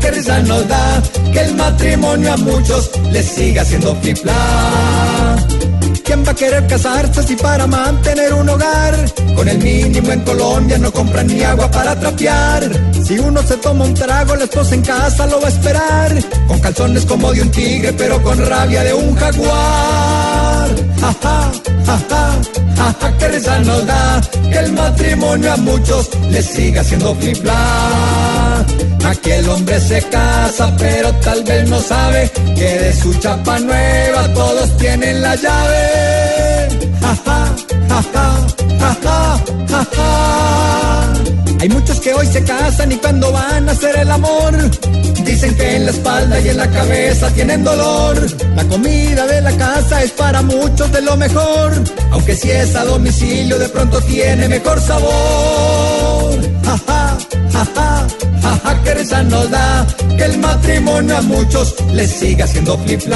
qué risa nos da que el matrimonio a muchos les siga siendo flipla. ¿Quién va a querer casarse si para mantener un hogar? Con el mínimo en Colombia no compran ni agua para trapear. Si uno se toma un trago, la esposa en casa lo va a esperar. Con calzones como de un tigre, pero con rabia de un jaguar. Que el matrimonio a muchos les siga siendo flipla. Aquí el hombre se casa, pero tal vez no sabe que de su chapa nueva todos tienen la llave. Hay muchos que hoy se casan y cuando van a hacer el amor dicen que en la espalda y en la cabeza tienen dolor. La comida de la casa es para muchos de lo mejor, aunque si es a domicilio de pronto tiene mejor sabor. Ja, ja, ja, que risa nos da que el matrimonio a muchos les siga siendo flip